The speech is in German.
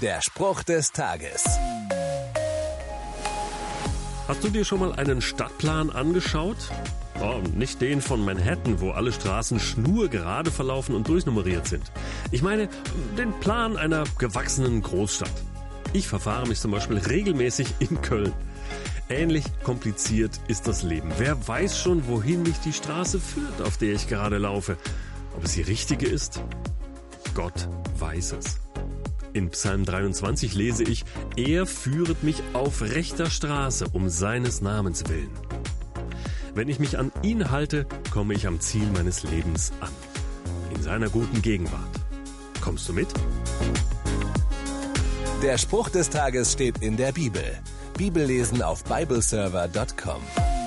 Der Spruch des Tages. Hast du dir schon mal einen Stadtplan angeschaut? Oh, nicht den von Manhattan, wo alle Straßen schnurgerade verlaufen und durchnummeriert sind. Ich meine den Plan einer gewachsenen Großstadt. Ich verfahre mich zum Beispiel regelmäßig in Köln. Ähnlich kompliziert ist das Leben. Wer weiß schon, wohin mich die Straße führt, auf der ich gerade laufe. Ob es die richtige ist? Gott weiß es. In Psalm 23 lese ich, er führet mich auf rechter Straße um seines Namens willen. Wenn ich mich an ihn halte, komme ich am Ziel meines Lebens an. In seiner guten Gegenwart. Kommst du mit? Der Spruch des Tages steht in der Bibel. Bibellesen auf bibleserver.com.